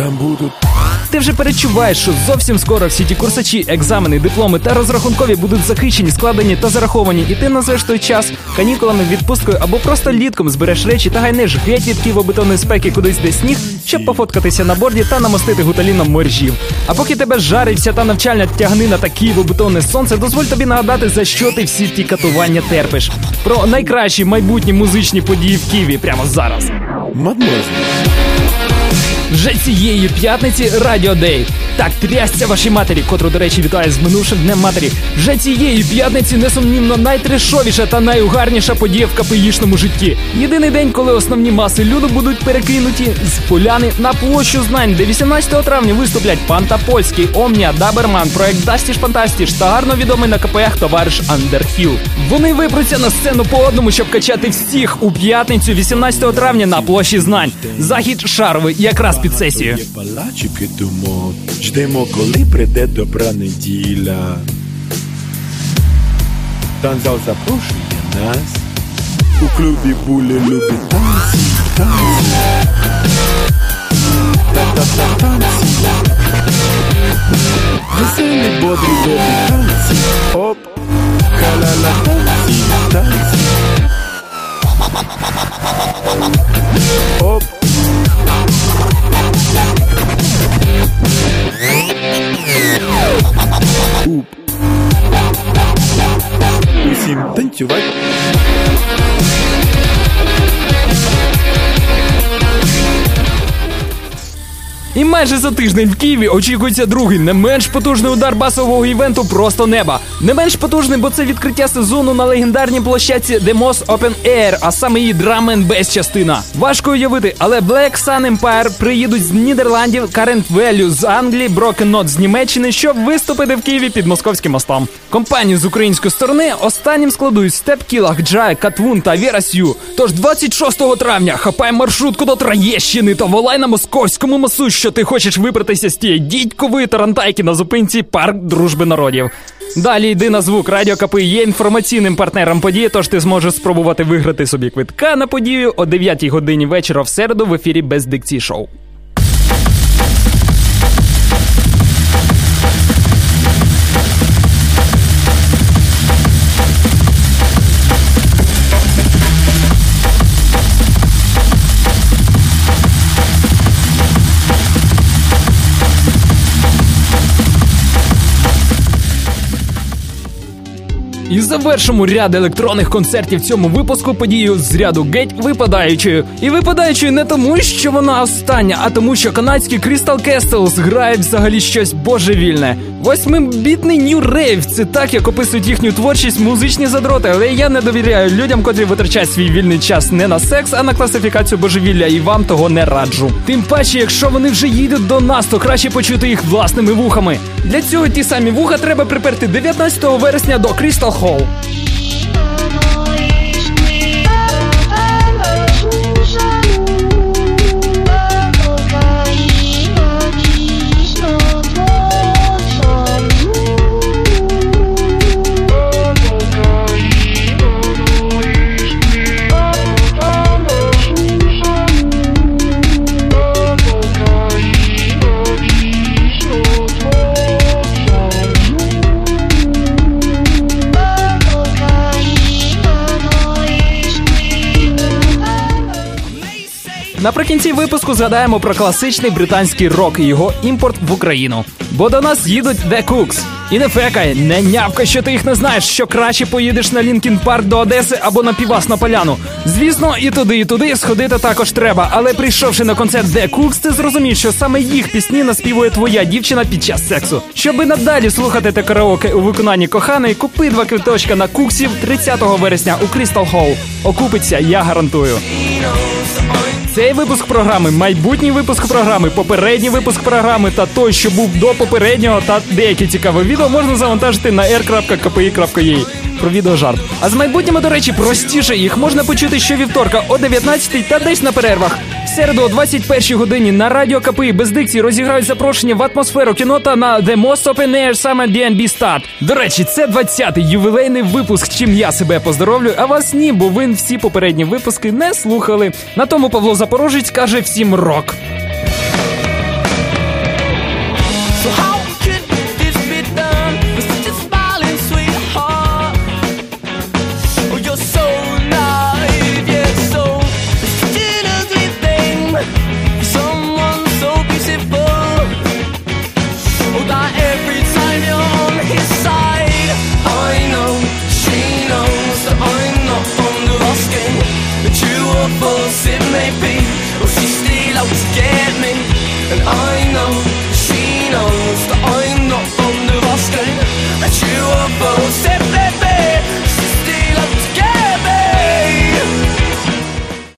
Там будуть ти вже перечуваєш, що зовсім скоро всі ті курсачі, екзамени, дипломи та розрахункові будуть захищені, складені та зараховані, і ти назвеш той час канікулами, відпусткою або просто літком збереш речі та гайнеш геть від києво-бетонної спеки кудись де сніг, щоб пофоткатися на борді та намостити гуталіном моржів. А поки тебе жарився та навчальна тягнина та києво-бетонне сонце, дозволь тобі нагадати, за що ти всі ті катування терпиш. Про найкращі майбутні музичні події в Києві прямо зараз. мадмозі. Вже цієї п'ятниці Радіо Дей. Так трясся вашій матері, котру, до речі, вітає з минувшим днем матері. Вже цієї п'ятниці несумнівно найтрешовіша та найугарніша подія в КПІшному житті. Єдиний день, коли основні маси люду будуть перекинуті з поляни на площу знань, де 18 травня виступлять Панта Польський, Омня, Даберман, проект Дастіш Фантастіш та гарно відомий на КПХ товариш Андерхіл. Вони випруться на сцену по одному, щоб качати всіх у п'ятницю, 18 травня на площі знань. Захід шаровий, якраз під сесію. Є ждемо, коли прийде добра неділя. Танзал запрошує нас. У клубі булі любить танці, танці. Та-та-та танці. Веселі, бодрі, добрі танці. Усім танцювати. Майже за тиждень в Києві очікується другий не менш потужний удар басового івенту Просто неба. Не менш потужний, бо це відкриття сезону на легендарній площадці The Most Open Air, а саме її and Bass частина. Важко уявити, але Black Sun Empire приїдуть з Нідерландів, Current Value з Англії, Broken Note з Німеччини, щоб виступити в Києві під московським мостом. Компанію з української сторони останнім складують Степ Кілах, Джай, Катвун та Віра Сью. Тож 26 травня хапай маршрутку до Троєщини та волай на московському мосу, що ти хочеш вибратися з тієї дідькової тарантайки на зупинці парк дружби народів. Далі йди на звук. Радіо КП є інформаційним партнером події, тож ти зможеш спробувати виграти собі квитка на подію о 9 годині вечора в середу в ефірі без дикції шоу. І завершимо ряд електронних концертів цьому випуску подію з ряду геть випадаючою. І випадаючою не тому, що вона остання, а тому, що канадський Crystal Castles грає взагалі щось божевільне. Восьмибітний New Rave – це так, як описують їхню творчість музичні задроти, але я не довіряю людям, котрі витрачають свій вільний час не на секс, а на класифікацію божевілля, і вам того не раджу. Тим паче, якщо вони вже їдуть до нас, то краще почути їх власними вухами. Для цього ті самі вуха треба приперти 19 вересня до Crystal Call. Наприкінці випуску згадаємо про класичний британський рок і його імпорт в Україну. Бо до нас їдуть The Cooks. І не фекай, не нявка, що ти їх не знаєш, що краще поїдеш на Лінкін Парк до Одеси або на Півас на Поляну. Звісно, і туди, і туди сходити також треба. Але прийшовши на концерт The Cooks, ти зрозумієш, що саме їх пісні наспівує твоя дівчина під час сексу. Щоби надалі слухати те караоке у виконанні коханої, купи два квиточка на куксів 30 вересня у Crystal Hall. Окупиться, я гарантую. Цей випуск програми, майбутній випуск програми, попередній випуск програми та той, що був до попереднього, та деякі цікаві відео можна завантажити на r.kpi.ua. Про відеожарт. А з майбутніми, до речі, простіше їх можна почути щовівторка о 19 та десь на перервах. В середу о 21 годині на радіо КПІ без дикції розіграють запрошення в атмосферу кінота на The Most Open Air Summer DNB Start. До речі, це 20-й ювілейний випуск, чим я себе поздоровлю, а вас ні, бо ви всі попередні випуски не слухали. На тому Павло Запорожець каже всім рок.